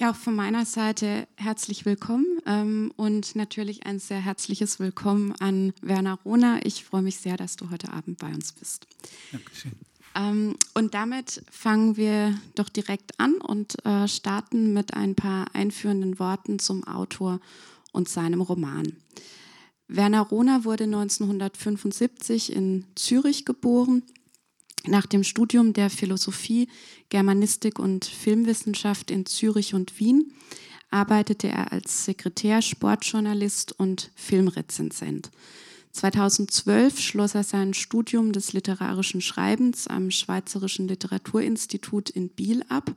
Ja, auch von meiner Seite herzlich willkommen ähm, und natürlich ein sehr herzliches Willkommen an Werner Rohner. Ich freue mich sehr, dass du heute Abend bei uns bist. Dankeschön. Ähm, und damit fangen wir doch direkt an und äh, starten mit ein paar einführenden Worten zum Autor und seinem Roman. Werner Rohner wurde 1975 in Zürich geboren nach dem Studium der Philosophie, Germanistik und Filmwissenschaft in Zürich und Wien arbeitete er als Sekretär, Sportjournalist und Filmrezensent. 2012 schloss er sein Studium des literarischen Schreibens am Schweizerischen Literaturinstitut in Biel ab.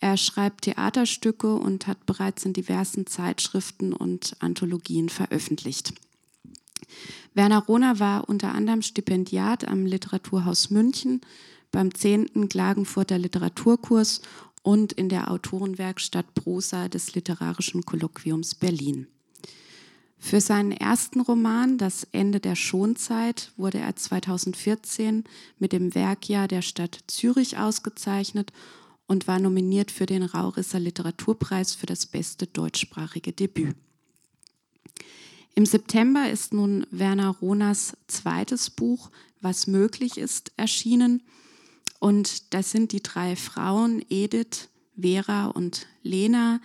Er schreibt Theaterstücke und hat bereits in diversen Zeitschriften und Anthologien veröffentlicht. Werner Rohner war unter anderem Stipendiat am Literaturhaus München, beim 10. Klagenfurter Literaturkurs und in der Autorenwerkstatt Prosa des Literarischen Kolloquiums Berlin. Für seinen ersten Roman Das Ende der Schonzeit wurde er 2014 mit dem Werkjahr der Stadt Zürich ausgezeichnet und war nominiert für den Raurisser Literaturpreis für das beste deutschsprachige Debüt. Im September ist nun Werner Rohners zweites Buch Was möglich ist erschienen. Und das sind die drei Frauen, Edith, Vera und Lena.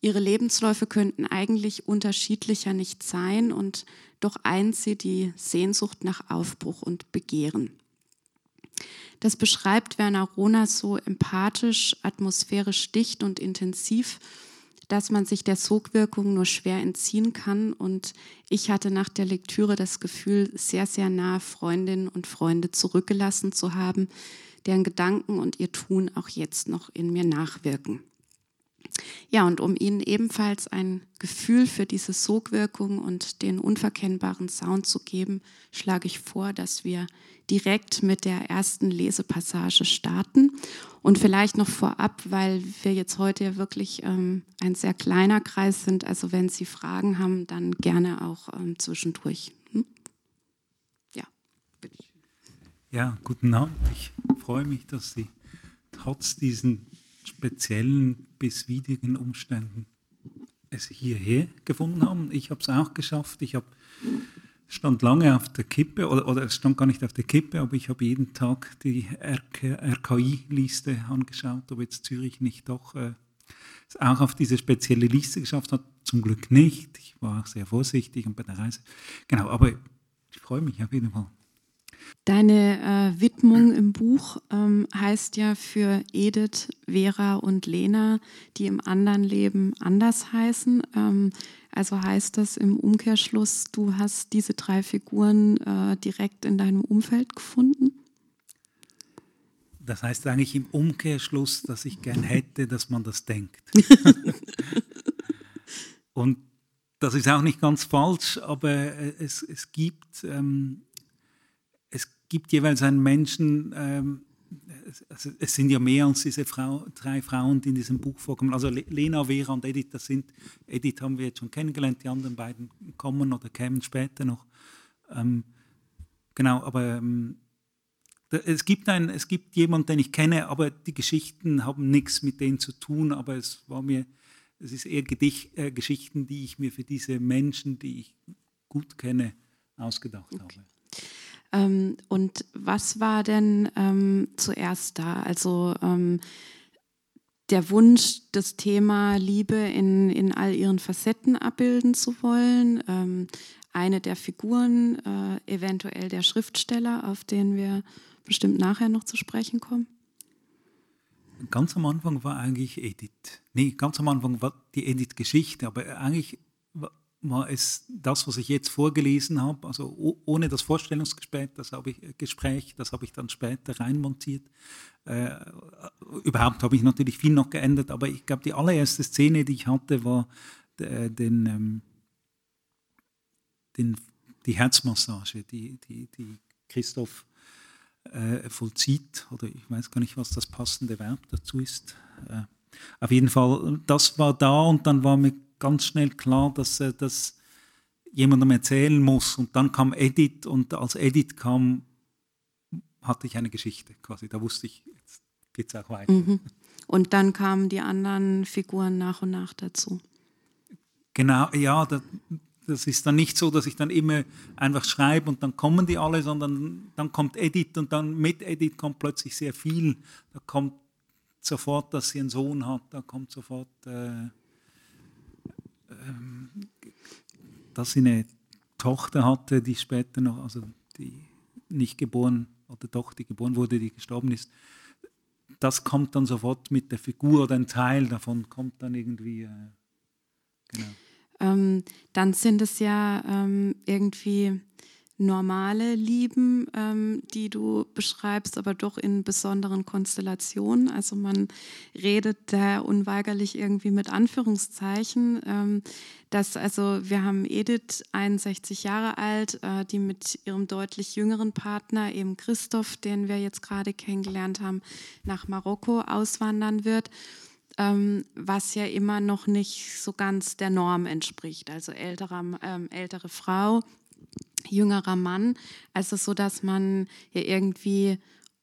Ihre Lebensläufe könnten eigentlich unterschiedlicher nicht sein und doch eint sie die Sehnsucht nach Aufbruch und Begehren. Das beschreibt Werner Rohner so empathisch, atmosphärisch dicht und intensiv dass man sich der Sogwirkung nur schwer entziehen kann. Und ich hatte nach der Lektüre das Gefühl, sehr, sehr nahe Freundinnen und Freunde zurückgelassen zu haben, deren Gedanken und ihr Tun auch jetzt noch in mir nachwirken. Ja, und um Ihnen ebenfalls ein Gefühl für diese Sogwirkung und den unverkennbaren Sound zu geben, schlage ich vor, dass wir direkt mit der ersten Lesepassage starten. Und vielleicht noch vorab, weil wir jetzt heute ja wirklich ähm, ein sehr kleiner Kreis sind. Also wenn Sie Fragen haben, dann gerne auch ähm, zwischendurch. Hm? Ja, bitte. Ja, guten Abend. Ich freue mich, dass Sie trotz diesen speziellen bis widrigen Umständen es hierher gefunden haben. Ich habe es auch geschafft. Ich habe stand lange auf der Kippe, oder, oder es stand gar nicht auf der Kippe, aber ich habe jeden Tag die RKI-Liste angeschaut, ob jetzt Zürich nicht doch äh, auch auf diese spezielle Liste geschafft hat. Zum Glück nicht. Ich war auch sehr vorsichtig und bei der Reise. Genau, aber ich freue mich auf jeden Fall. Deine äh, Widmung im Buch ähm, heißt ja für Edith, Vera und Lena, die im anderen Leben anders heißen. Ähm, also heißt das im Umkehrschluss, du hast diese drei Figuren äh, direkt in deinem Umfeld gefunden? Das heißt eigentlich im Umkehrschluss, dass ich gern hätte, dass man das denkt. Und das ist auch nicht ganz falsch, aber äh, es, es gibt ähm, gibt jeweils einen Menschen, ähm, also es sind ja mehr als diese Frau, drei Frauen, die in diesem Buch vorkommen. Also Lena, Vera und Edith, das sind, Edith haben wir jetzt schon kennengelernt, die anderen beiden kommen oder kämen später noch. Ähm, genau, aber ähm, es gibt, ein, es gibt jemanden, den ich kenne, aber die Geschichten haben nichts mit denen zu tun, aber es war mir, es ist eher Gedicht, äh, Geschichten, die ich mir für diese Menschen, die ich gut kenne, ausgedacht okay. habe. Ähm, und was war denn ähm, zuerst da? Also ähm, der Wunsch, das Thema Liebe in, in all ihren Facetten abbilden zu wollen. Ähm, eine der Figuren, äh, eventuell der Schriftsteller, auf den wir bestimmt nachher noch zu sprechen kommen. Ganz am Anfang war eigentlich Edith. Nee, ganz am Anfang war die Edith-Geschichte, aber eigentlich war es das, was ich jetzt vorgelesen habe, also ohne das Vorstellungsgespräch, das habe ich, Gespräch, das habe ich dann später reinmontiert. Äh, überhaupt habe ich natürlich viel noch geändert, aber ich glaube, die allererste Szene, die ich hatte, war äh, den, ähm, den, die Herzmassage, die, die, die Christoph äh, vollzieht, oder ich weiß gar nicht, was das passende Verb dazu ist. Äh, auf jeden Fall, das war da und dann war mir ganz schnell klar, dass er das jemandem erzählen muss. Und dann kam Edith und als Edith kam, hatte ich eine Geschichte quasi. Da wusste ich, jetzt geht es auch weiter. Mhm. Und dann kamen die anderen Figuren nach und nach dazu. Genau, ja, das, das ist dann nicht so, dass ich dann immer einfach schreibe und dann kommen die alle, sondern dann kommt Edith und dann mit Edith kommt plötzlich sehr viel. Da kommt sofort, dass sie einen Sohn hat, da kommt sofort, äh, dass sie eine Tochter hatte, die später noch, also die nicht geboren oder doch, die geboren wurde, die gestorben ist. Das kommt dann sofort mit der Figur oder ein Teil davon kommt dann irgendwie. Äh, genau. Ähm, dann sind es ja ähm, irgendwie normale Lieben, ähm, die du beschreibst, aber doch in besonderen Konstellationen. Also man redet da unweigerlich irgendwie mit Anführungszeichen. Ähm, dass also wir haben Edith, 61 Jahre alt, äh, die mit ihrem deutlich jüngeren Partner, eben Christoph, den wir jetzt gerade kennengelernt haben, nach Marokko auswandern wird. Ähm, was ja immer noch nicht so ganz der Norm entspricht. Also älterer, ähm, ältere Frau, jüngerer Mann. Also so, dass man ja irgendwie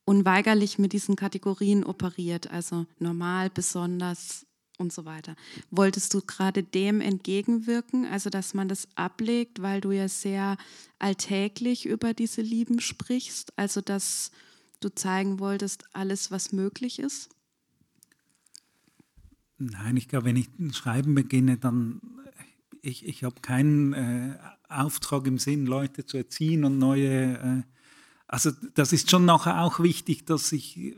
unweigerlich mit diesen Kategorien operiert, also normal, besonders und so weiter. Wolltest du gerade dem entgegenwirken, also dass man das ablegt, weil du ja sehr alltäglich über diese Lieben sprichst, also dass du zeigen wolltest, alles, was möglich ist? Nein, ich glaube, wenn ich Schreiben beginne, dann ich, ich habe keinen äh, Auftrag im Sinn, Leute zu erziehen und neue. Äh, also das ist schon nachher auch wichtig, dass ich. Äh,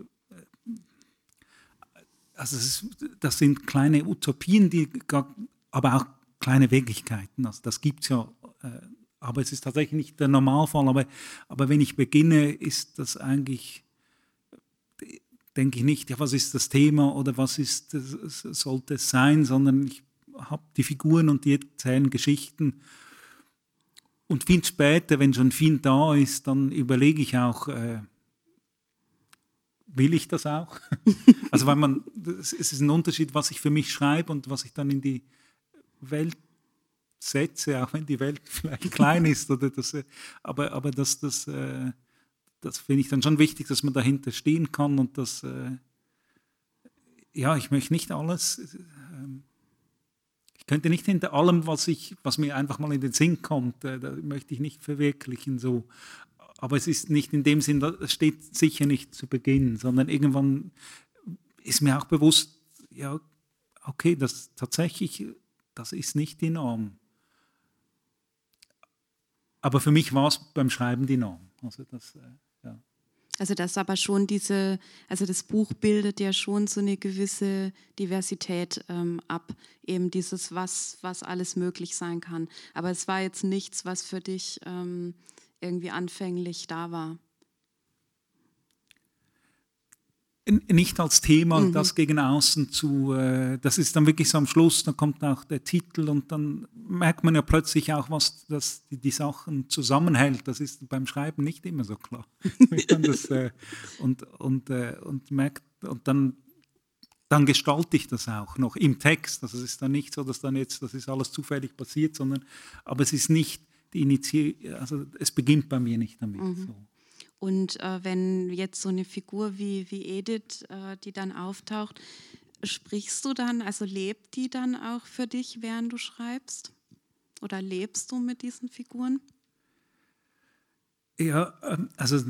also ist, das sind kleine Utopien, die, aber auch kleine Wirklichkeiten. Also das gibt es ja. Äh, aber es ist tatsächlich nicht der Normalfall. Aber, aber wenn ich beginne, ist das eigentlich denke ich nicht, ja, was ist das Thema oder was ist, sollte es sein, sondern ich habe die Figuren und die erzählen Geschichten. Und viel später, wenn schon viel da ist, dann überlege ich auch, äh, will ich das auch? also weil man, es ist ein Unterschied, was ich für mich schreibe und was ich dann in die Welt setze, auch wenn die Welt vielleicht klein ist. Oder das, äh, aber aber das, das, äh, das finde ich dann schon wichtig, dass man dahinter stehen kann und das, äh, ja, ich möchte nicht alles ähm, könnte nicht hinter allem, was, ich, was mir einfach mal in den Sinn kommt, äh, da möchte ich nicht verwirklichen. So. Aber es ist nicht in dem Sinn, das steht sicher nicht zu Beginn, sondern irgendwann ist mir auch bewusst, ja, okay, das tatsächlich, das ist nicht die Norm. Aber für mich war es beim Schreiben die Norm. Also das, äh, also das aber schon diese, also das Buch bildet ja schon so eine gewisse Diversität ähm, ab, eben dieses, was, was alles möglich sein kann. Aber es war jetzt nichts, was für dich ähm, irgendwie anfänglich da war. Nicht als Thema, mhm. das gegen außen zu, äh, das ist dann wirklich so am Schluss, dann kommt auch der Titel und dann merkt man ja plötzlich auch, was das, die, die Sachen zusammenhält. Das ist beim Schreiben nicht immer so klar. das, äh, und, und, äh, und merkt, und dann, dann gestalte ich das auch noch im Text. Also es ist dann nicht so, dass dann jetzt, das ist alles zufällig passiert, sondern, aber es ist nicht die Initiierung, also es beginnt bei mir nicht damit. Mhm. So. Und äh, wenn jetzt so eine Figur wie, wie Edith, äh, die dann auftaucht, sprichst du dann, also lebt die dann auch für dich, während du schreibst? Oder lebst du mit diesen Figuren? Ja, ähm, also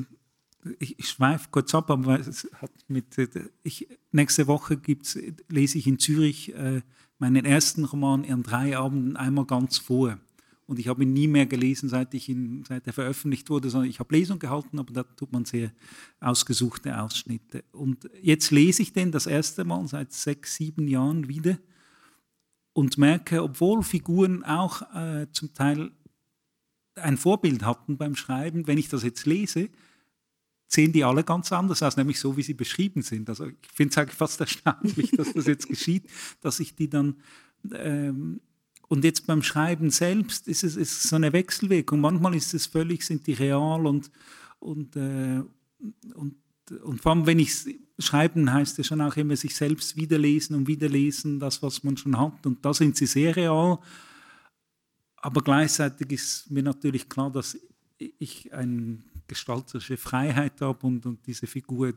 ich, ich schweife kurz ab, aber es hat mit, äh, ich, nächste Woche gibt's, lese ich in Zürich äh, meinen ersten Roman an drei Abenden einmal ganz vor. Und ich habe ihn nie mehr gelesen, seit, ich ihn, seit er veröffentlicht wurde, sondern ich habe Lesung gehalten, aber da tut man sehr ausgesuchte Ausschnitte. Und jetzt lese ich den das erste Mal seit sechs, sieben Jahren wieder und merke, obwohl Figuren auch äh, zum Teil ein Vorbild hatten beim Schreiben, wenn ich das jetzt lese, sehen die alle ganz anders aus, nämlich so, wie sie beschrieben sind. Also ich finde es eigentlich fast erstaunlich, dass das jetzt geschieht, dass ich die dann ähm, und jetzt beim Schreiben selbst ist es ist so eine Wechselwirkung. Manchmal ist es völlig, sind die real und, und, äh, und, und vor allem, wenn ich schreiben, heißt es schon auch immer sich selbst wiederlesen und wiederlesen, das, was man schon hat. Und da sind sie sehr real. Aber gleichzeitig ist mir natürlich klar, dass ich eine gestalterische Freiheit habe und, und diese Figur,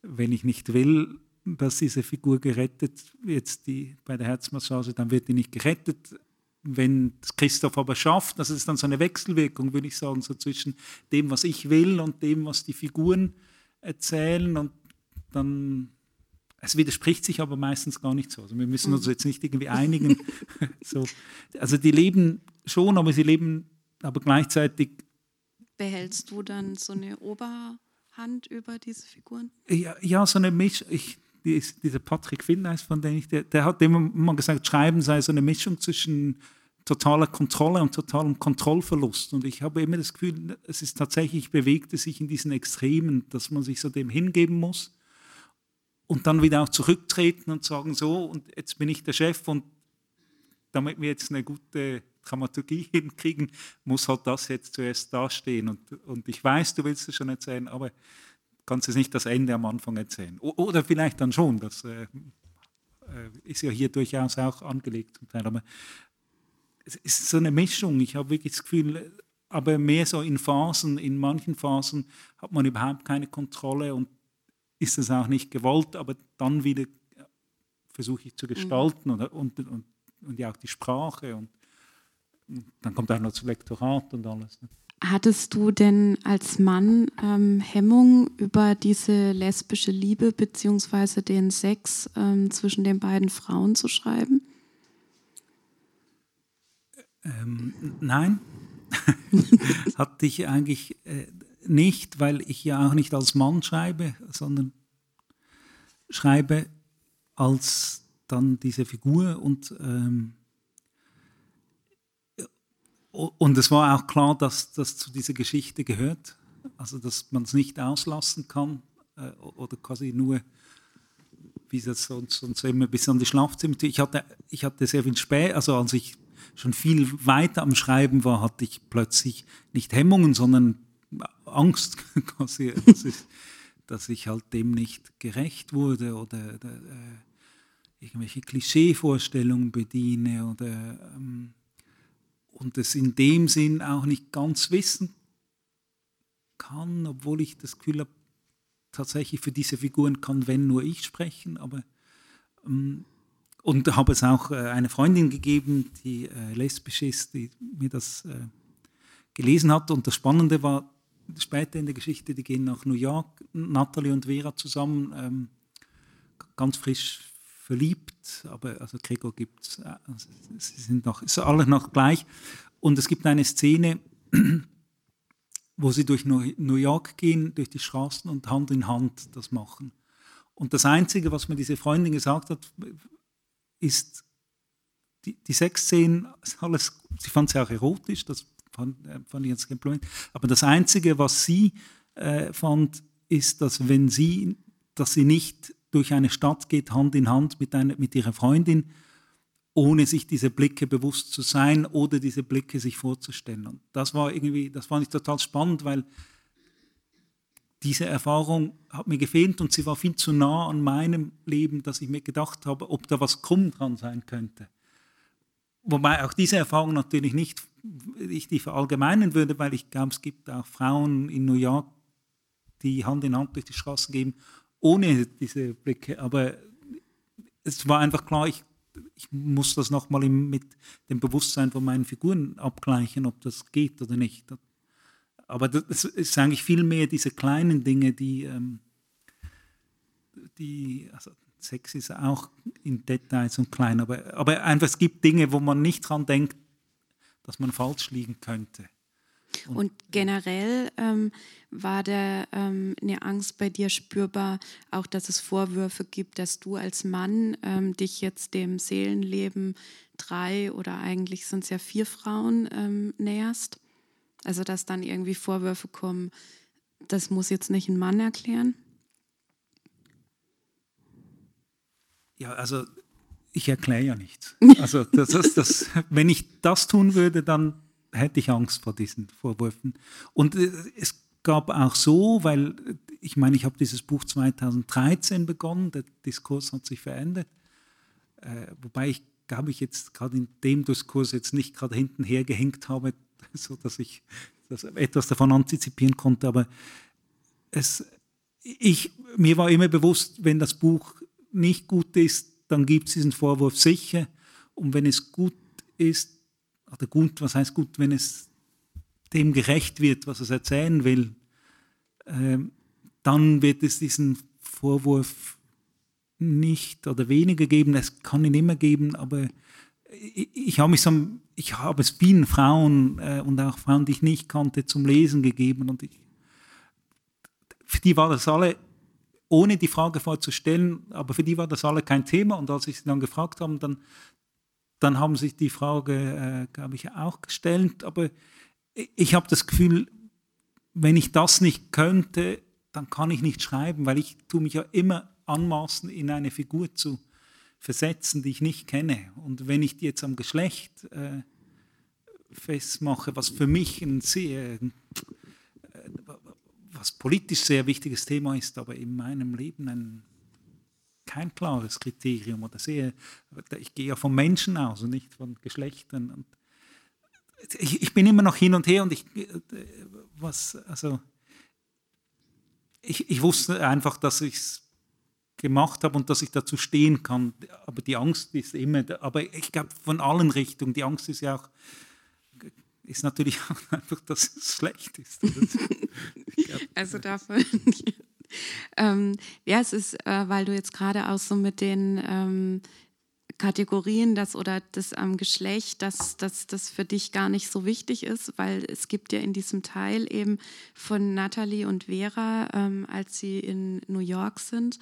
wenn ich nicht will, dass diese Figur gerettet, jetzt die bei der Herzmassage, dann wird die nicht gerettet. Wenn Christoph aber schafft, das ist dann so eine Wechselwirkung, würde ich sagen, so zwischen dem, was ich will und dem, was die Figuren erzählen und dann es widerspricht sich aber meistens gar nicht so. Also wir müssen uns mhm. jetzt nicht irgendwie einigen. so. Also die leben schon, aber sie leben aber gleichzeitig. Behältst du dann so eine Oberhand über diese Figuren? Ja, ja so eine Mischung. Die dieser Patrick Finneis, von dem ich, der, der hat immer mal gesagt, Schreiben sei so eine Mischung zwischen totaler Kontrolle und totalem Kontrollverlust. Und ich habe immer das Gefühl, es ist tatsächlich, bewegt es sich in diesen Extremen, dass man sich so dem hingeben muss und dann wieder auch zurücktreten und sagen, so, und jetzt bin ich der Chef und damit wir jetzt eine gute Dramaturgie hinkriegen, muss halt das jetzt zuerst dastehen. Und, und ich weiß, du willst es schon erzählen, aber kannst es nicht das Ende am Anfang erzählen. Oder vielleicht dann schon, das äh, äh, ist ja hier durchaus auch angelegt zum Teil. Aber es ist so eine Mischung. Ich habe wirklich das Gefühl, aber mehr so in Phasen, in manchen Phasen hat man überhaupt keine Kontrolle und ist es auch nicht gewollt, aber dann wieder versuche ich zu gestalten mhm. und, und, und, und, ja auch die Sprache und, und dann kommt auch noch das Lektorat und alles. Ne? Hattest du denn als Mann ähm, Hemmung über diese lesbische Liebe bzw. den Sex ähm, zwischen den beiden Frauen zu schreiben? Ähm, nein, hatte ich eigentlich äh, nicht, weil ich ja auch nicht als Mann schreibe, sondern schreibe als dann diese Figur und ähm, und es war auch klar, dass das zu dieser Geschichte gehört, also dass man es nicht auslassen kann äh, oder quasi nur, wie das sonst, sonst immer bis an die Schlafzimmer. Ich hatte, ich hatte sehr viel spät, also als ich schon viel weiter am Schreiben war, hatte ich plötzlich nicht Hemmungen, sondern Angst, quasi, dass, ich, dass ich halt dem nicht gerecht wurde oder, oder äh, irgendwelche Klischeevorstellungen bediene oder ähm, und es in dem Sinn auch nicht ganz wissen kann, obwohl ich das Gefühl habe, tatsächlich für diese Figuren kann, wenn nur ich sprechen, aber ähm, und habe es auch äh, eine Freundin gegeben, die äh, lesbisch ist, die mir das äh, gelesen hat. Und das Spannende war, später in der Geschichte, die gehen nach New York, Natalie und Vera zusammen, ähm, ganz frisch verliebt, aber also Gregor gibt es, äh, also sie sind noch, ist alle noch gleich. Und es gibt eine Szene, wo sie durch New York gehen, durch die Straßen und Hand in Hand das machen. Und das Einzige, was mir diese Freundin gesagt hat, ist, die, die Sexszenen, alles, sie fand sie auch erotisch, das fand, äh, fand ich jetzt kein Problem. Aber das Einzige, was sie äh, fand, ist, dass wenn sie, dass sie nicht durch eine Stadt geht, Hand in Hand mit, einer, mit ihrer Freundin, ohne sich diese Blicke bewusst zu sein oder diese Blicke sich vorzustellen. Und das war irgendwie, das fand ich total spannend, weil diese Erfahrung hat mir gefehlt und sie war viel zu nah an meinem Leben, dass ich mir gedacht habe, ob da was krumm dran sein könnte. Wobei auch diese Erfahrung natürlich nicht ich die verallgemeinern würde, weil ich glaube, es gibt auch Frauen in New York, die Hand in Hand durch die Straßen gehen, ohne diese Blicke. Aber es war einfach klar, ich, ich muss das nochmal mit dem Bewusstsein von meinen Figuren abgleichen, ob das geht oder nicht. Aber das ist eigentlich viel mehr diese kleinen Dinge, die, ähm, die also Sex ist auch in Details und klein, aber, aber einfach es gibt Dinge, wo man nicht dran denkt, dass man falsch liegen könnte. Und, generell ähm, war da ähm, eine Angst bei dir spürbar, auch dass es Vorwürfe gibt, dass du als Mann ähm, dich jetzt dem Seelenleben drei oder eigentlich sind es ja vier Frauen ähm, näherst? Also dass dann irgendwie Vorwürfe kommen, das muss jetzt nicht ein Mann erklären? Ja, also ich erkläre ja nichts. Also das ist das, wenn ich das tun würde, dann hätte ich Angst vor diesen Vorwürfen. Und äh, es gab auch so, weil ich meine, ich habe dieses Buch 2013 begonnen, der Diskurs hat sich verändert, äh, wobei ich glaube ich jetzt gerade in dem Diskurs jetzt nicht gerade hinten hergehängt habe, so dass ich das etwas davon antizipieren konnte, aber es, ich, mir war immer bewusst, wenn das Buch nicht gut ist, dann gibt es diesen Vorwurf sicher. Und wenn es gut ist, oder gut, was heißt gut, wenn es dem gerecht wird, was es erzählen will, äh, dann wird es diesen Vorwurf nicht oder weniger geben. Es kann ihn immer geben, aber ich, ich habe mich so, ich habe es vielen Frauen äh, und auch Frauen, die ich nicht kannte, zum Lesen gegeben und ich, für die war das alle ohne die Frage vorzustellen, aber für die war das alle kein Thema. Und als ich sie dann gefragt habe, dann, dann haben sich die Frage, äh, glaube ich, auch gestellt. Aber ich habe das Gefühl, wenn ich das nicht könnte, dann kann ich nicht schreiben, weil ich tue mich ja immer anmaßen, in eine Figur zu versetzen, die ich nicht kenne. Und wenn ich die jetzt am Geschlecht äh, festmache, was für mich ein sehr äh, was politisch sehr wichtiges Thema ist, aber in meinem Leben ein, kein klares Kriterium oder sehr, ich gehe ja von Menschen aus und nicht von Geschlechtern. Und ich, ich bin immer noch hin und her und ich, was, also, ich, ich wusste einfach, dass ich es gemacht habe und dass ich dazu stehen kann. Aber die Angst ist immer, aber ich glaube von allen Richtungen, die Angst ist ja auch ist natürlich auch einfach, dass es schlecht ist. also davon. Ähm, ja, es ist, äh, weil du jetzt gerade auch so mit den ähm, Kategorien das oder das ähm, Geschlecht, dass, dass das für dich gar nicht so wichtig ist, weil es gibt ja in diesem Teil eben von Natalie und Vera, ähm, als sie in New York sind,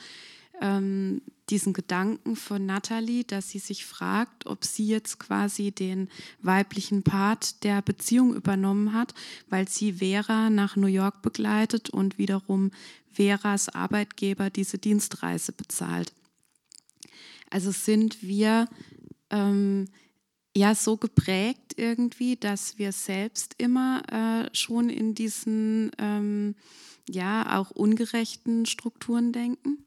ähm, diesen Gedanken von Natalie, dass sie sich fragt, ob sie jetzt quasi den weiblichen Part der Beziehung übernommen hat, weil sie Vera nach New York begleitet und wiederum Veras Arbeitgeber diese Dienstreise bezahlt. Also sind wir ähm, ja so geprägt irgendwie, dass wir selbst immer äh, schon in diesen ähm, ja auch ungerechten Strukturen denken?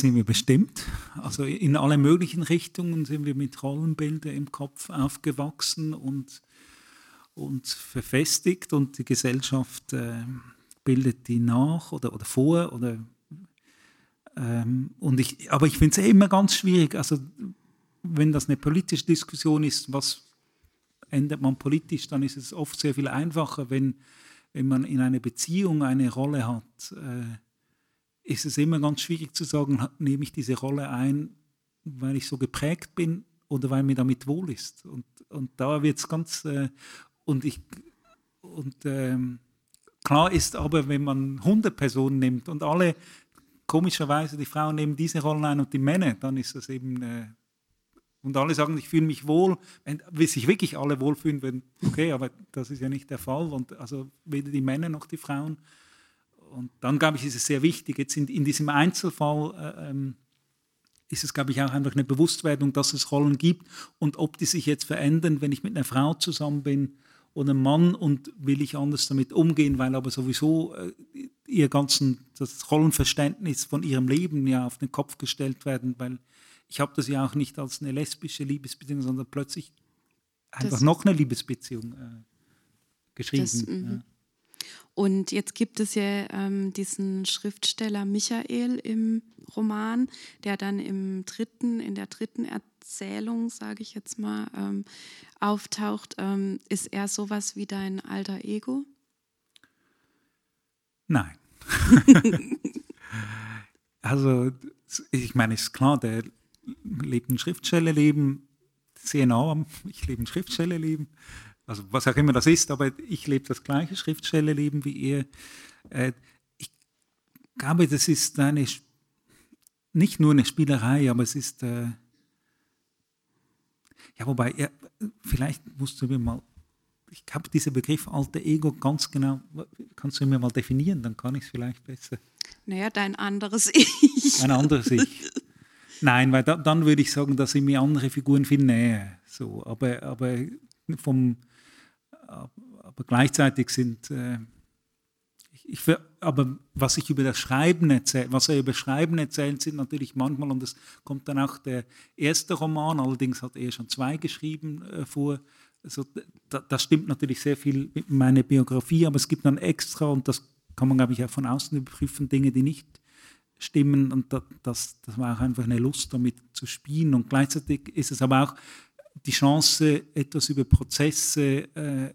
Sind wir bestimmt. Also in alle möglichen Richtungen sind wir mit Rollenbildern im Kopf aufgewachsen und, und verfestigt und die Gesellschaft äh, bildet die nach oder, oder vor. Oder, ähm, und ich, aber ich finde es immer ganz schwierig. Also wenn das eine politische Diskussion ist, was ändert man politisch, dann ist es oft sehr viel einfacher, wenn, wenn man in einer Beziehung eine Rolle hat. Äh, ist es immer ganz schwierig zu sagen, nehme ich diese Rolle ein, weil ich so geprägt bin oder weil mir damit wohl ist. Und, und da wird es ganz, äh, und ich, und ähm, klar ist aber, wenn man 100 Personen nimmt und alle, komischerweise, die Frauen nehmen diese Rollen ein und die Männer, dann ist das eben, äh, und alle sagen, ich fühle mich wohl, wenn, sich wirklich alle wohlfühlen, wenn, okay, aber das ist ja nicht der Fall, und also weder die Männer noch die Frauen und dann, glaube ich, ist es sehr wichtig, jetzt in, in diesem Einzelfall äh, ähm, ist es, glaube ich, auch einfach eine Bewusstwerdung, dass es Rollen gibt und ob die sich jetzt verändern, wenn ich mit einer Frau zusammen bin oder einem Mann und will ich anders damit umgehen, weil aber sowieso äh, ihr ganzen, das Rollenverständnis von ihrem Leben ja auf den Kopf gestellt werden, weil ich habe das ja auch nicht als eine lesbische Liebesbeziehung, sondern plötzlich einfach das, noch eine Liebesbeziehung äh, geschrieben. Das, mhm. ja. Und jetzt gibt es ja ähm, diesen Schriftsteller Michael im Roman, der dann im dritten, in der dritten Erzählung, sage ich jetzt mal, ähm, auftaucht. Ähm, ist er sowas wie dein alter Ego? Nein. also, ich meine, ist klar, der lebt ein Schriftstellerleben, sehr nah ich lebe ein Schriftstellerleben also was auch immer das ist, aber ich lebe das gleiche Schriftstellerleben wie ihr. Äh, ich glaube, das ist eine, nicht nur eine Spielerei, aber es ist, äh, ja, wobei, ja, vielleicht musst du mir mal, ich habe diesen Begriff alter Ego ganz genau, kannst du mir mal definieren, dann kann ich es vielleicht besser. Naja, dein anderes Ich. Ein anderes Ich. Nein, weil da, dann würde ich sagen, da sind mir andere Figuren viel näher. So, aber, aber vom, aber gleichzeitig sind, äh, ich, aber was ich über das Schreiben erzähle, was er über Schreiben erzählt, sind natürlich manchmal, und es kommt dann auch der erste Roman, allerdings hat er schon zwei geschrieben äh, vor, also, da, das stimmt natürlich sehr viel mit meiner Biografie, aber es gibt dann extra, und das kann man, glaube ich, auch von außen überprüfen, Dinge, die nicht stimmen und das, das war auch einfach eine Lust damit zu spielen. Und gleichzeitig ist es aber auch die Chance, etwas über Prozesse, äh,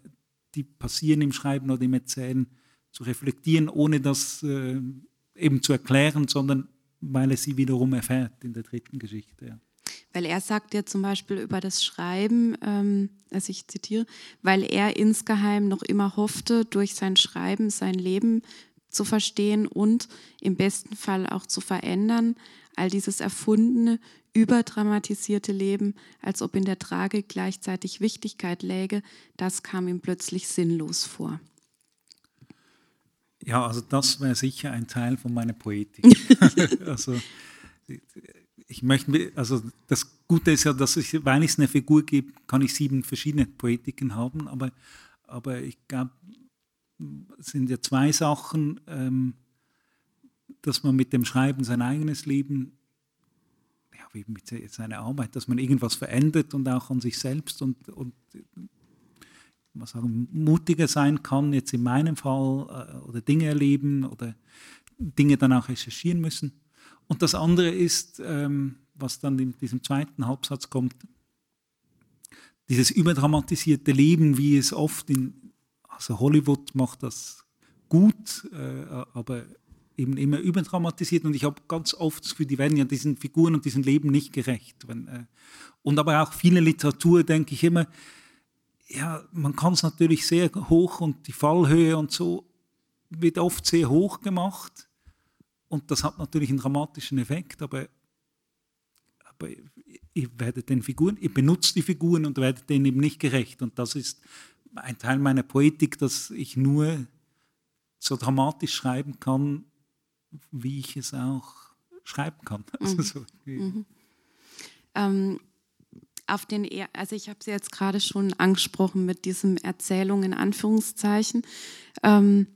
die passieren im Schreiben oder im Erzählen, zu reflektieren, ohne das äh, eben zu erklären, sondern weil er sie wiederum erfährt in der dritten Geschichte. Weil er sagt ja zum Beispiel über das Schreiben, ähm, also ich zitiere, weil er insgeheim noch immer hoffte, durch sein Schreiben sein Leben zu verstehen und im besten Fall auch zu verändern, all dieses erfundene, überdramatisierte Leben, als ob in der Tragik gleichzeitig Wichtigkeit läge, das kam ihm plötzlich sinnlos vor. Ja, also das wäre sicher ein Teil von meiner Poetik. also ich möchte, also das Gute ist ja, dass ich, weil es eine Figur gibt, kann ich sieben verschiedene Poetiken haben, aber, aber ich glaube, es sind ja zwei Sachen, ähm, dass man mit dem Schreiben sein eigenes Leben, wie mit seiner Arbeit, dass man irgendwas verändert und auch an sich selbst und, und was sagen, mutiger sein kann, jetzt in meinem Fall, äh, oder Dinge erleben oder Dinge dann auch recherchieren müssen. Und das andere ist, ähm, was dann in diesem zweiten Halbsatz kommt, dieses überdramatisierte Leben, wie es oft in, also Hollywood macht das gut, äh, aber eben immer überdramatisiert und ich habe ganz oft das Gefühl, die werden ja diesen Figuren und diesem Leben nicht gerecht. Wenn, äh, und aber auch viele Literatur, denke ich immer, ja, man kann es natürlich sehr hoch und die Fallhöhe und so wird oft sehr hoch gemacht und das hat natürlich einen dramatischen Effekt, aber, aber ihr werdet den Figuren, ihr benutzt die Figuren und werdet denen eben nicht gerecht. Und das ist ein Teil meiner Poetik, dass ich nur so dramatisch schreiben kann, wie ich es auch schreiben kann. Also mhm. so, mhm. Ähm, auf den, also ich habe es jetzt gerade schon angesprochen mit diesem Erzählung in Anführungszeichen. Ähm,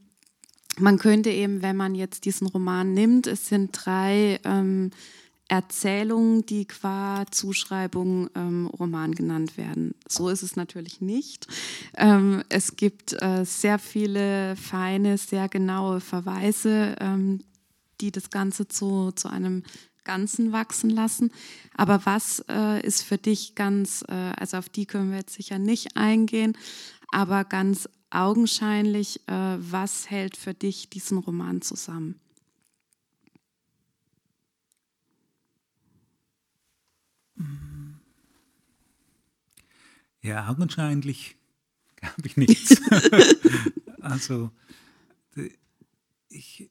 man könnte eben, wenn man jetzt diesen Roman nimmt, es sind drei ähm, Erzählungen, die qua Zuschreibung ähm, Roman genannt werden. So ist es natürlich nicht. Ähm, es gibt äh, sehr viele feine, sehr genaue Verweise, ähm, die das Ganze zu, zu einem Ganzen wachsen lassen. Aber was äh, ist für dich ganz, äh, also auf die können wir jetzt sicher nicht eingehen, aber ganz augenscheinlich, äh, was hält für dich diesen Roman zusammen? Ja, augenscheinlich glaube ich nichts. also ich,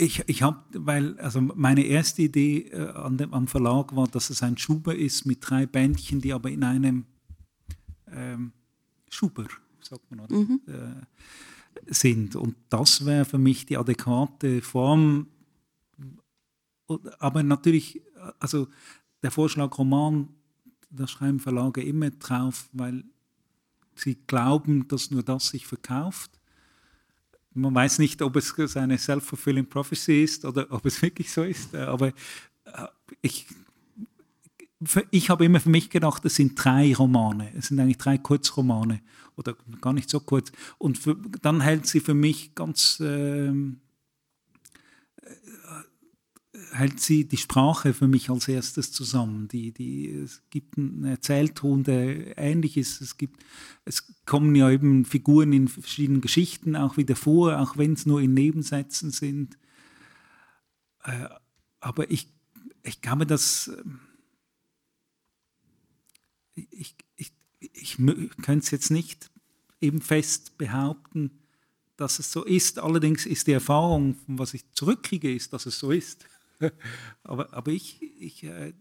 ich, ich habe, weil, also meine erste Idee äh, an dem, am Verlag war, dass es ein Schuber ist mit drei Bändchen, die aber in einem ähm, Schuber sagt man, mhm. äh, sind. Und das wäre für mich die adäquate Form. Aber natürlich, also der Vorschlag Roman, da schreiben Verlage immer drauf, weil sie glauben, dass nur das sich verkauft. Man weiß nicht, ob es eine self-fulfilling prophecy ist oder ob es wirklich so ist, aber äh, ich ich habe immer für mich gedacht, es sind drei Romane. Es sind eigentlich drei Kurzromane oder gar nicht so kurz. Und für, dann hält sie für mich ganz, ähm, äh, hält sie die Sprache für mich als erstes zusammen. Die, die, es gibt einen Erzählton, der ähnlich ist. Es, gibt, es kommen ja eben Figuren in verschiedenen Geschichten auch wieder vor, auch wenn es nur in Nebensätzen sind. Äh, aber ich, ich glaube, dass ich, ich, ich könnte es jetzt nicht eben fest behaupten, dass es so ist. Allerdings ist die Erfahrung, was ich zurückkriege, ist, dass es so ist. Aber, aber ich, ich, äh,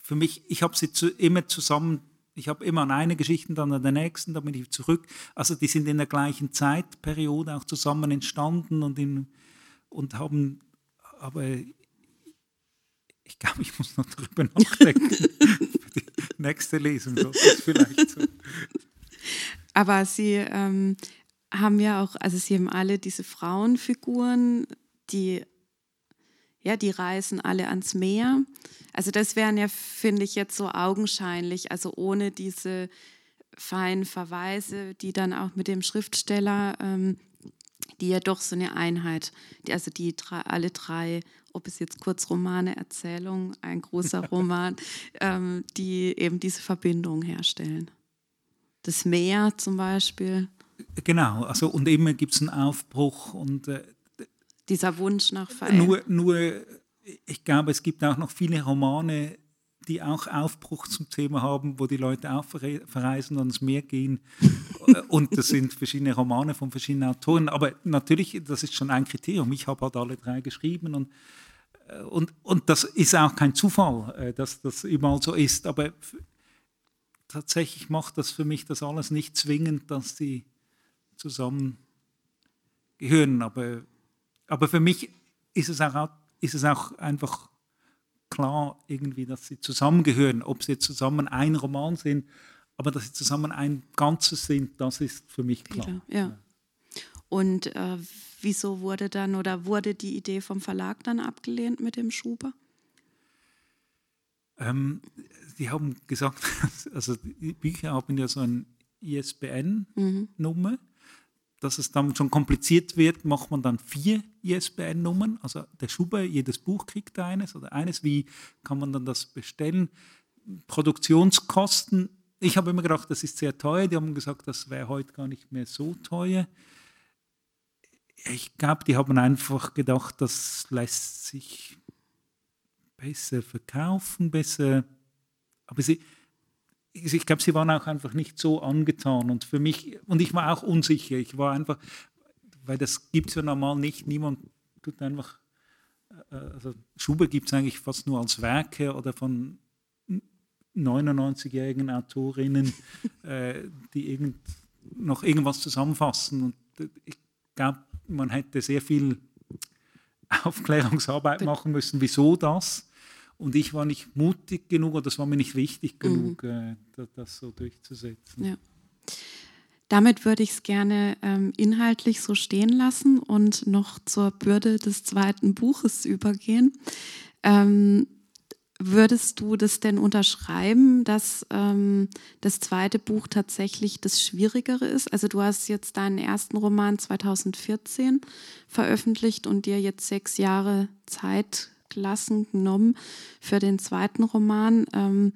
für mich, ich habe sie zu, immer zusammen, ich habe immer an eine Geschichte, dann an der nächsten, dann bin ich zurück. Also die sind in der gleichen Zeitperiode auch zusammen entstanden und, in, und haben, aber ich glaube, ich muss noch darüber nachdenken. Die nächste Lesung so ist vielleicht so. Aber Sie ähm, haben ja auch, also Sie haben alle diese Frauenfiguren, die ja, die reisen alle ans Meer. Also das wären ja, finde ich, jetzt so augenscheinlich, also ohne diese feinen Verweise, die dann auch mit dem Schriftsteller ähm, die ja doch so eine Einheit, die, also die drei, alle drei, ob es jetzt Kurzromane, Erzählungen, ein großer Roman, ähm, die eben diese Verbindung herstellen. Das Meer zum Beispiel. Genau, also und immer gibt es einen Aufbruch und äh, dieser Wunsch nach Veränderung. Nur, nur, ich glaube, es gibt auch noch viele Romane, die auch Aufbruch zum Thema haben, wo die Leute auch verreisen und ins Meer gehen. und das sind verschiedene Romane von verschiedenen Autoren. Aber natürlich, das ist schon ein Kriterium. Ich habe halt alle drei geschrieben und, äh, und, und das ist auch kein Zufall, äh, dass das überall so ist. Aber tatsächlich macht das für mich das alles nicht zwingend, dass die zusammen gehören. Aber, aber für mich ist es, auch, ist es auch einfach klar, irgendwie, dass sie zusammengehören. Ob sie zusammen ein Roman sind, aber dass sie zusammen ein Ganzes sind, das ist für mich klar. Ja. Und äh, wieso wurde dann oder wurde die Idee vom Verlag dann abgelehnt mit dem Schuber? Ähm, die haben gesagt, also die Bücher haben ja so eine ISBN-Nummer. Mhm dass es dann schon kompliziert wird, macht man dann vier ISBN-Nummern. Also der Schuber, jedes Buch kriegt eines oder eines. Wie kann man dann das bestellen? Produktionskosten. Ich habe immer gedacht, das ist sehr teuer. Die haben gesagt, das wäre heute gar nicht mehr so teuer. Ich glaube, die haben einfach gedacht, das lässt sich besser verkaufen, besser. Aber sie, ich glaube, sie waren auch einfach nicht so angetan. Und für mich, und ich war auch unsicher. Ich war einfach, weil das gibt es ja normal nicht. Niemand tut einfach, äh, also Schubert gibt es eigentlich fast nur als Werke oder von 99-jährigen Autorinnen, äh, die irgend, noch irgendwas zusammenfassen. Und ich glaube, man hätte sehr viel Aufklärungsarbeit machen müssen, wieso das. Und ich war nicht mutig genug oder das war mir nicht wichtig genug, mhm. äh, das so durchzusetzen. Ja. Damit würde ich es gerne ähm, inhaltlich so stehen lassen und noch zur Bürde des zweiten Buches übergehen. Ähm, würdest du das denn unterschreiben, dass ähm, das zweite Buch tatsächlich das Schwierigere ist? Also du hast jetzt deinen ersten Roman 2014 veröffentlicht und dir jetzt sechs Jahre Zeit Klassen genommen für den zweiten Roman. Ähm,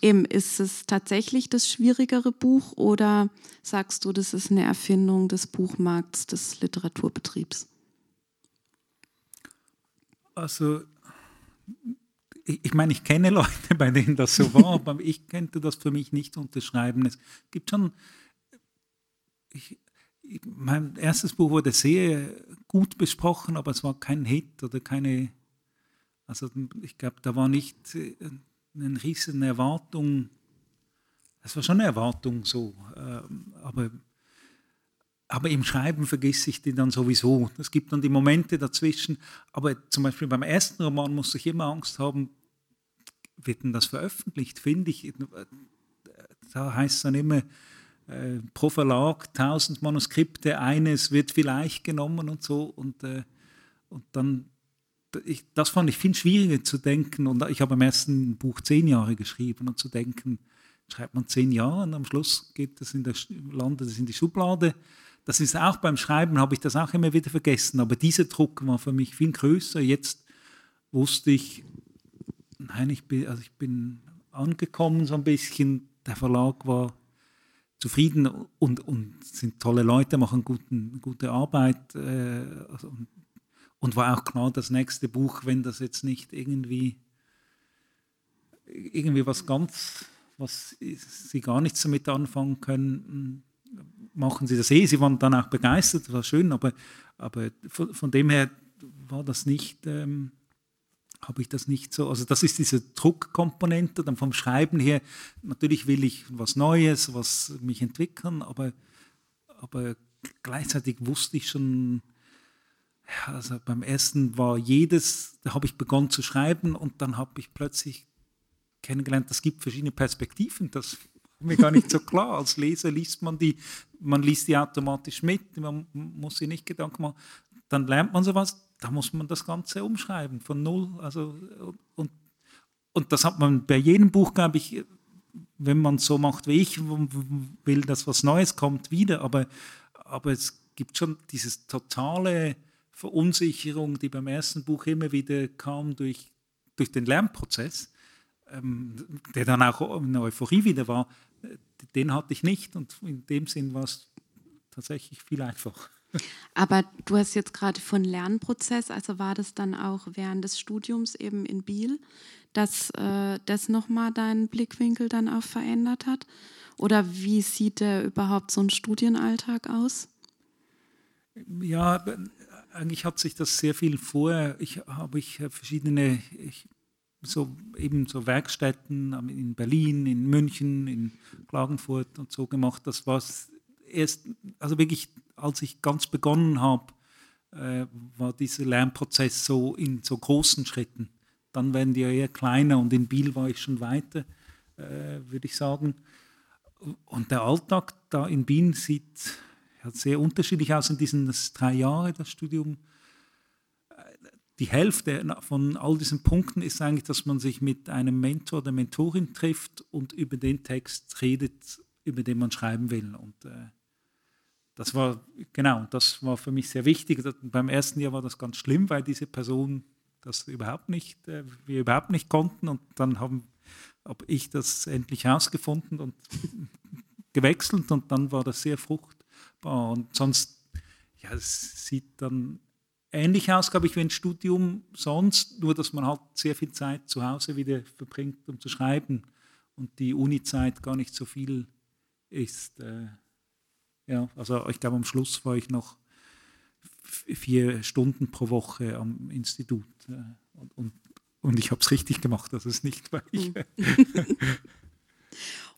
eben, ist es tatsächlich das schwierigere Buch oder sagst du, das ist eine Erfindung des Buchmarkts, des Literaturbetriebs? Also, ich, ich meine, ich kenne Leute, bei denen das so war, aber ich könnte das für mich nicht unterschreiben. Es gibt schon, ich, mein erstes Buch wurde sehr gut besprochen, aber es war kein Hit oder keine also ich glaube, da war nicht äh, eine riesen Erwartung. Es war schon eine Erwartung so, ähm, aber, aber im Schreiben vergesse ich die dann sowieso. Es gibt dann die Momente dazwischen, aber zum Beispiel beim ersten Roman musste ich immer Angst haben, wird denn das veröffentlicht, finde ich. Da heißt es dann immer, äh, pro Verlag 1000 Manuskripte, eines wird vielleicht genommen und so. Und, äh, und dann ich, das fand ich viel schwieriger zu denken. Und ich habe im ersten Buch zehn Jahre geschrieben und zu denken, schreibt man zehn Jahre und am Schluss geht das in der, landet es in die Schublade. Das ist auch beim Schreiben, habe ich das auch immer wieder vergessen. Aber dieser Druck war für mich viel größer. Jetzt wusste ich, nein, ich bin, also ich bin angekommen so ein bisschen. Der Verlag war zufrieden und, und sind tolle Leute, machen guten, gute Arbeit. Äh, also, und war auch klar, das nächste Buch, wenn das jetzt nicht irgendwie, irgendwie was ganz, was sie gar nichts damit anfangen können, machen sie das eh. Sie waren dann auch begeistert, das war schön, aber, aber von, von dem her war das nicht, ähm, habe ich das nicht so, also das ist diese Druckkomponente, dann vom Schreiben her, natürlich will ich was Neues, was mich entwickeln, aber, aber gleichzeitig wusste ich schon, also beim ersten war jedes, da habe ich begonnen zu schreiben und dann habe ich plötzlich kennengelernt, es gibt verschiedene Perspektiven. Das war mir gar nicht so klar. Als Leser liest man die, man liest die automatisch mit, man muss sich nicht Gedanken machen. Dann lernt man sowas, da muss man das Ganze umschreiben von null. Also, und, und das hat man bei jedem Buch, glaube ich, wenn man so macht wie ich, will, dass was Neues kommt, wieder. Aber, aber es gibt schon diese totale Verunsicherung, die beim ersten Buch immer wieder kam durch, durch den Lernprozess, ähm, der dann auch eine Euphorie wieder war, den hatte ich nicht und in dem Sinn war es tatsächlich viel einfacher. Aber du hast jetzt gerade von Lernprozess, also war das dann auch während des Studiums eben in Biel, dass äh, das nochmal deinen Blickwinkel dann auch verändert hat? Oder wie sieht der überhaupt so ein Studienalltag aus? Ja, eigentlich hat sich das sehr viel vorher. Ich habe ich verschiedene ich, so eben so Werkstätten in Berlin, in München, in Klagenfurt und so gemacht. Das war erst, also wirklich, als ich ganz begonnen habe, äh, war dieser Lernprozess so in so großen Schritten. Dann werden die ja eher kleiner und in Biel war ich schon weiter, äh, würde ich sagen. Und der Alltag da in Biel sieht ja, sehr unterschiedlich aus in diesen drei Jahren, das Studium. Die Hälfte von all diesen Punkten ist eigentlich, dass man sich mit einem Mentor oder Mentorin trifft und über den Text redet, über den man schreiben will. Und äh, das war, genau, das war für mich sehr wichtig. Beim ersten Jahr war das ganz schlimm, weil diese Person das überhaupt nicht, äh, wir überhaupt nicht konnten. Und dann haben, habe ich das endlich herausgefunden und gewechselt und dann war das sehr Und sonst, ja, es sieht dann ähnlich aus, glaube ich, wie ein Studium sonst, nur dass man halt sehr viel Zeit zu Hause wieder verbringt, um zu schreiben und die Uni-Zeit gar nicht so viel ist. Äh, ja, also ich glaube, am Schluss war ich noch vier Stunden pro Woche am Institut äh, und, und, und ich habe es richtig gemacht, das ist nicht, weil ich.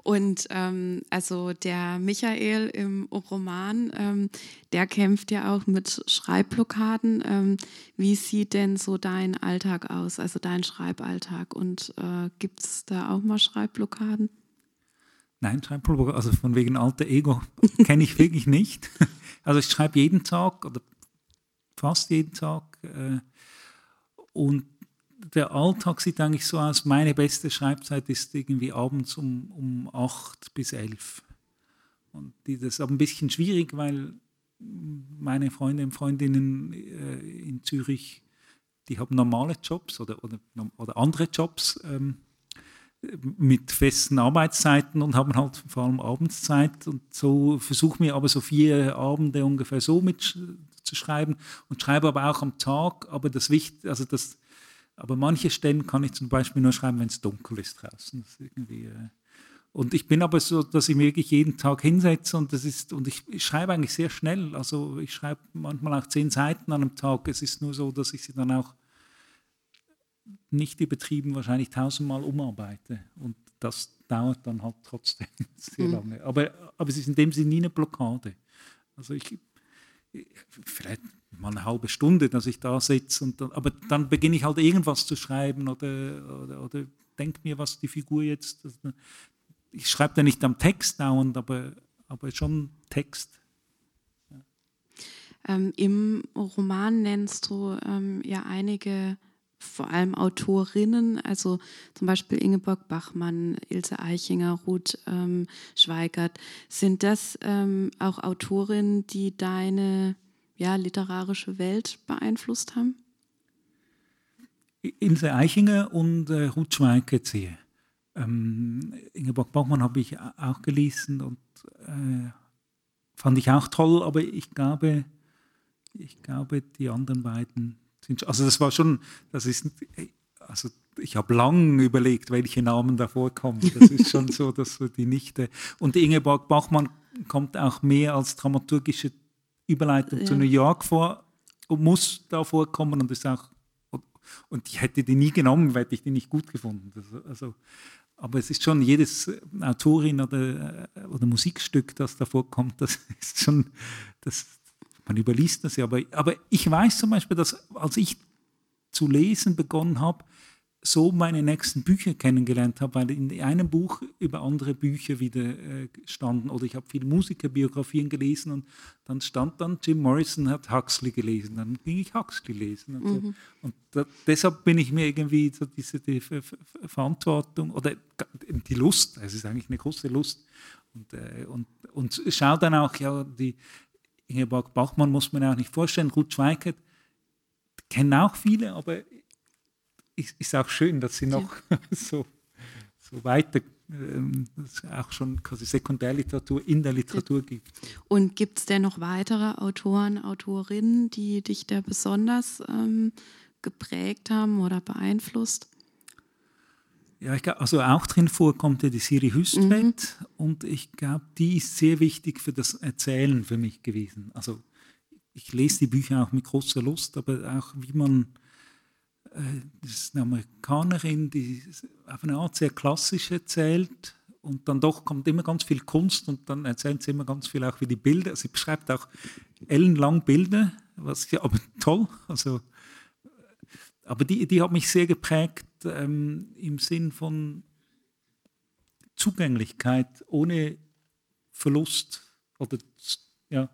Und ähm, also der Michael im Roman, ähm, der kämpft ja auch mit Schreibblockaden. Ähm, wie sieht denn so dein Alltag aus, also dein Schreiballtag? Und äh, gibt es da auch mal Schreibblockaden? Nein, Schreibblockaden, also von wegen alter Ego kenne ich wirklich nicht. Also ich schreibe jeden Tag oder fast jeden Tag. Äh, und der Alltag sieht eigentlich so aus, meine beste Schreibzeit ist irgendwie abends um, um 8 bis 11. Und das ist aber ein bisschen schwierig, weil meine Freunde und Freundinnen äh, in Zürich, die haben normale Jobs oder, oder, oder andere Jobs ähm, mit festen Arbeitszeiten und haben halt vor allem Abendszeit. Und so versuche mir aber so vier Abende ungefähr so mitzuschreiben und schreibe aber auch am Tag. Aber das Wichtige, also das aber manche Stellen kann ich zum Beispiel nur schreiben, wenn es dunkel ist draußen. irgendwie, äh und ich bin aber so, dass ich mir wirklich jeden Tag hinsetze und das ist, und ich, ich, schreibe eigentlich sehr schnell. Also ich schreibe manchmal auch zehn Seiten an einem Tag. Es ist nur so, dass ich sie dann auch nicht übertrieben wahrscheinlich tausendmal umarbeite. Und das dauert dann halt trotzdem sehr mhm. lange. Aber, aber es ist in dem Sinne nie eine Blockade. Also ich, vielleicht mal eine halbe Stunde, dass ich da sitze. Aber dann beginne ich halt irgendwas zu schreiben oder, oder, oder denke mir, was die Figur jetzt. Ich schreibe da nicht am Text dauernd, aber, aber schon Text. Ähm, Im Roman nennst du ähm, ja einige vor allem Autorinnen, also zum Beispiel Ingeborg Bachmann, Ilse Eichinger, Ruth ähm, Schweigert. Sind das ähm, auch Autorinnen, die deine ja, literarische Welt beeinflusst haben? Ilse Eichinger und äh, Ruth Schweigert sehr. Ähm, Ingeborg Bachmann habe ich auch gelesen und äh, fand ich auch toll, aber ich glaube, ich glaube, die anderen beiden also das war schon, das ist, also ich habe lange überlegt, welche Namen da vorkommen. Das ist schon so, dass die Nichte. Und Ingeborg Bachmann kommt auch mehr als dramaturgische Überleitung ja. zu New York vor und muss da vorkommen und ist auch und ich hätte die nie genommen, weil ich die nicht gut gefunden. Also, also, aber es ist schon jedes Autorin oder, oder Musikstück, das da vorkommt, das ist schon, das, man überliest das ja, aber, aber ich weiß zum Beispiel, dass als ich zu lesen begonnen habe, so meine nächsten Bücher kennengelernt habe, weil in einem Buch über andere Bücher wieder äh, standen oder ich habe viele Musikerbiografien gelesen und dann stand dann Jim Morrison hat Huxley gelesen, dann ging ich Huxley lesen und, so. Mhm. und da, deshalb bin ich mir irgendwie so diese die Verantwortung oder die Lust, es ist eigentlich eine große Lust und, äh, und, und schaue dann auch ja die Ingeborg Bachmann muss man auch nicht vorstellen, Ruth Schweikert, kennen auch viele, aber ist, ist auch schön, dass sie noch ja. so, so weiter ähm, auch schon quasi Sekundärliteratur in der Literatur gibt. Und gibt es denn noch weitere Autoren, Autorinnen, die dich da besonders ähm, geprägt haben oder beeinflusst? Ja, ich glaube, also auch drin vorkommt ja die Siri Hüstvedt mhm. und ich glaube, die ist sehr wichtig für das Erzählen für mich gewesen. Also ich lese die Bücher auch mit großer Lust, aber auch wie man, das ist eine Amerikanerin, die auf eine Art sehr klassisch erzählt und dann doch kommt immer ganz viel Kunst und dann erzählt sie immer ganz viel auch wie die Bilder. Sie beschreibt auch ellenlang Bilder, was ja aber toll, also aber die, die hat mich sehr geprägt ähm, im Sinn von Zugänglichkeit ohne Verlust. Oder, ja.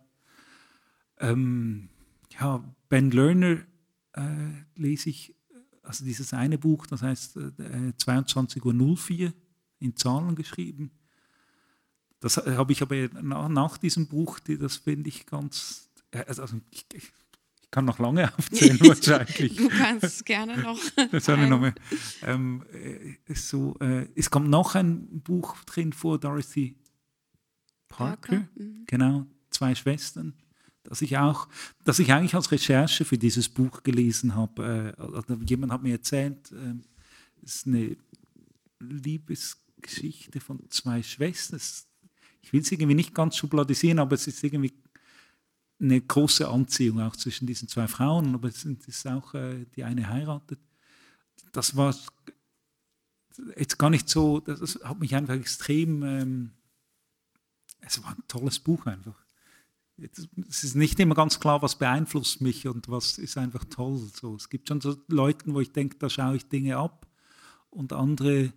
Ähm, ja, Ben Lerner äh, lese ich, also dieses eine Buch, das heißt äh, 22.04 Uhr in Zahlen geschrieben. Das habe ich aber nach, nach diesem Buch, die, das finde ich ganz, äh, also ich, ich kann noch lange aufzählen wahrscheinlich. du kannst gerne noch. das habe ich noch. Ähm, äh, so, äh, es kommt noch ein Buch drin vor, Dorothy Parker, Parker. Mhm. genau, zwei Schwestern, das ich auch, dass ich eigentlich als Recherche für dieses Buch gelesen habe. Äh, jemand hat mir erzählt, äh, es ist eine Liebesgeschichte von zwei Schwestern. Ich will es irgendwie nicht ganz schubladisieren, aber es ist irgendwie eine große Anziehung auch zwischen diesen zwei Frauen, aber es ist auch äh, die eine heiratet. Das war jetzt gar nicht so, das hat mich einfach extrem, ähm, es war ein tolles Buch einfach. Es ist nicht immer ganz klar, was beeinflusst mich und was ist einfach toll. So, es gibt schon so Leute, wo ich denke, da schaue ich Dinge ab und andere,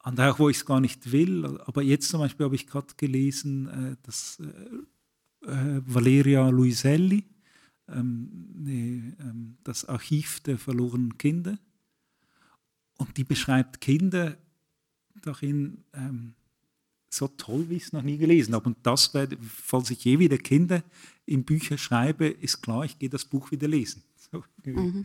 andere auch, wo ich es gar nicht will. Aber jetzt zum Beispiel habe ich gerade gelesen, äh, dass äh, äh, Valeria Luiselli, ähm, nee, ähm, das Archiv der verlorenen Kinder. Und die beschreibt Kinder darin ähm, so toll, wie ich es noch nie gelesen habe. Und das werde, falls ich je wieder Kinder in Bücher schreibe, ist klar, ich gehe das Buch wieder lesen. So. Mhm.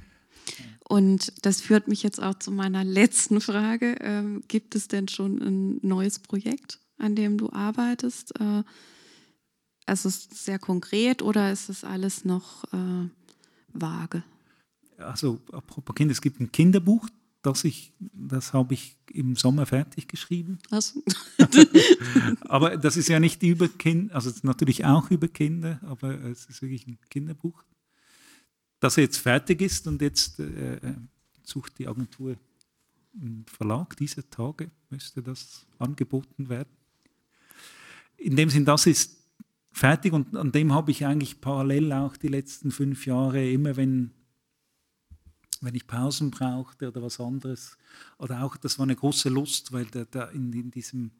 Und das führt mich jetzt auch zu meiner letzten Frage. Ähm, gibt es denn schon ein neues Projekt, an dem du arbeitest? Äh, also ist es sehr konkret oder ist es alles noch äh, vage? Also apropos Kinder, es gibt ein Kinderbuch, das ich, das habe ich im Sommer fertig geschrieben. Also. aber das ist ja nicht über Kinder, also natürlich auch über Kinder, aber es ist wirklich ein Kinderbuch, das jetzt fertig ist und jetzt äh sucht die Agentur einen Verlag dieser Tage, müsste das angeboten werden. In dem Sinn, das ist fertig und an dem habe ich eigentlich parallel auch die letzten fünf Jahre immer, wenn, wenn ich Pausen brauchte oder was anderes, oder auch, das war eine große Lust, weil da, da in, in, diesem,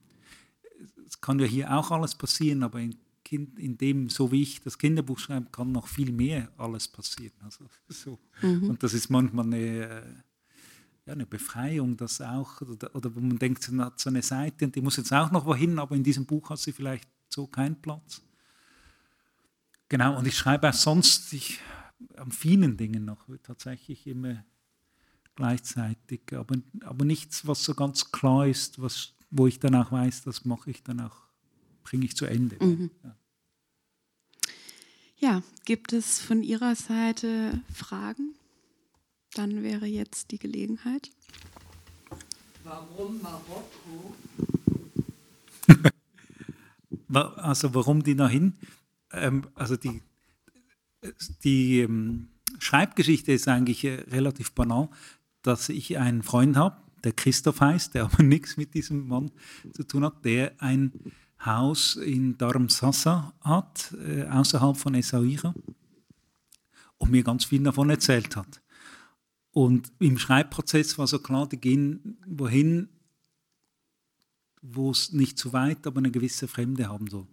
es kann ja hier auch alles passieren, aber in, kind, in dem, so wie ich das Kinderbuch schreibe, kann noch viel mehr alles passieren. Also, so. Mhm. Und das ist manchmal eine, ja, eine Befreiung, das auch, oder, oder man denkt, man hat so eine Seite und die muss jetzt auch noch wohin, aber in diesem Buch hat sie vielleicht so keinen Platz. Genau, und ich schreibe auch sonst ich, an vielen Dingen noch tatsächlich immer gleichzeitig, aber, aber nichts, was so ganz klar ist, was, wo ich dann auch weiß, das mache ich dann auch, bringe ich zu Ende. Mhm. Ja. ja, gibt es von Ihrer Seite Fragen? Dann wäre jetzt die Gelegenheit. Warum Marokko? also warum die dahin? ähm, also die, die ähm, Schreibgeschichte ist eigentlich äh, relativ banal, dass ich einen Freund habe, der Christoph heißt, der aber nichts mit diesem Mann zu tun hat, der ein Haus in Dharamsasa hat, äh, außerhalb von Essaouira, und mir ganz viel davon erzählt hat. Und im Schreibprozess war so klar, die gehen wohin, wo es nicht zu weit, aber eine gewisse Fremde haben soll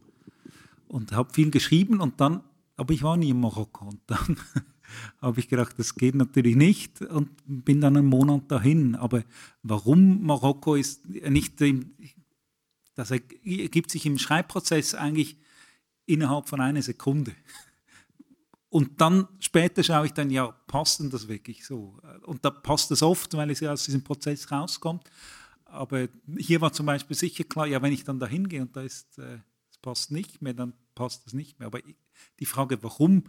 und habe viel geschrieben und dann, aber ich war nie in Marokko und dann habe ich gedacht, das geht natürlich nicht und bin dann einen Monat dahin. Aber warum Marokko ist nicht, das ergibt sich im Schreibprozess eigentlich innerhalb von einer Sekunde. Und dann später schaue ich dann, ja, passt denn das wirklich so? Und da passt es oft, weil es ja aus diesem Prozess rauskommt. Aber hier war zum Beispiel sicher klar, ja, wenn ich dann da hingehe und da ist, äh, es passt nicht mehr, dann passt es nicht mehr. Aber die Frage, warum,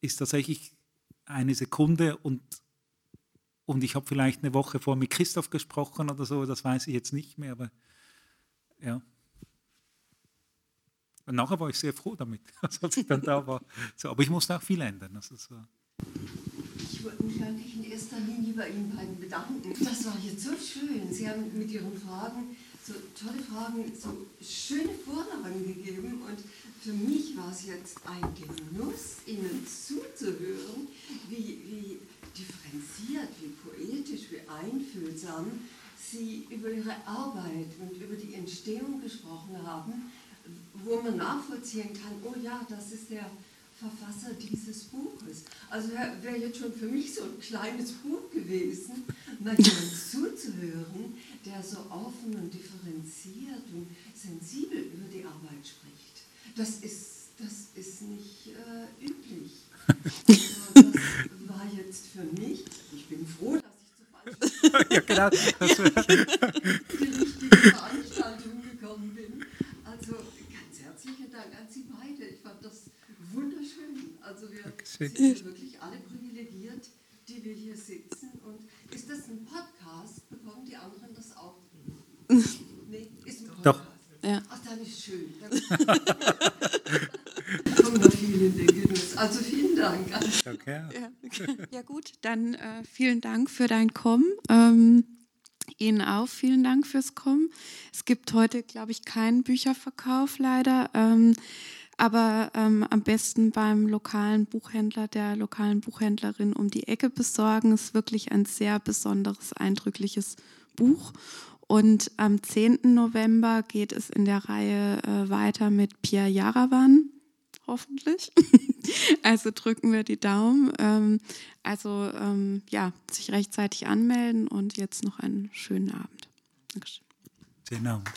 ist tatsächlich eine Sekunde und, und ich habe vielleicht eine Woche vor mit Christoph gesprochen oder so, das weiß ich jetzt nicht mehr, aber ja. Und nachher war ich sehr froh damit, als ich dann da war. So, aber ich musste auch viel ändern. Also so. Ich wollte mich eigentlich in erster Linie bei Ihnen beiden bedanken. Das war jetzt so schön. Sie haben mit Ihren Fragen so tolle Fragen, so schöne Vorlagen gegeben. Und für mich war es jetzt ein Genuss, Ihnen zuzuhören, wie, wie differenziert, wie poetisch, wie einfühlsam Sie über Ihre Arbeit und über die Entstehung gesprochen haben wo man nachvollziehen kann, oh ja, das ist der Verfasser dieses Buches. Also wäre jetzt schon für mich so ein kleines Buch gewesen, mal jemand zuzuhören, der so offen und differenziert und sensibel über die Arbeit spricht. Das ist, das ist nicht äh, üblich. Also das war jetzt für mich, ich bin froh, dass ich zu falsch ja, genau. die richtige Veranstaltung gekommen bin. Also herzlichen Dank an Sie beide. Ich fand das wunderschön. Also wir sind wirklich alle privilegiert, die wir hier sitzen. Und ist das ein Podcast? Bekommen die anderen das auch? Nee, ist ein Podcast. Doch. Ja. Ach, dann ist schön. kommen noch viele in den Genuss. Also vielen Dank. Okay. Ja, ja gut, dann äh, vielen Dank für dein Kommen. Ähm, Ihnen auch vielen Dank fürs Kommen. Es gibt heute, glaube ich, keinen Bücherverkauf leider, ähm, aber ähm, am besten beim lokalen Buchhändler, der lokalen Buchhändlerin um die Ecke besorgen. Es ist wirklich ein sehr besonderes, eindrückliches Buch. Und am 10. November geht es in der Reihe äh, weiter mit Pierre Jarawan hoffentlich. also drücken wir die Daumen. Ähm, also ähm, ja, sich rechtzeitig anmelden und jetzt noch einen schönen Abend. Dankeschön. Schönen Abend.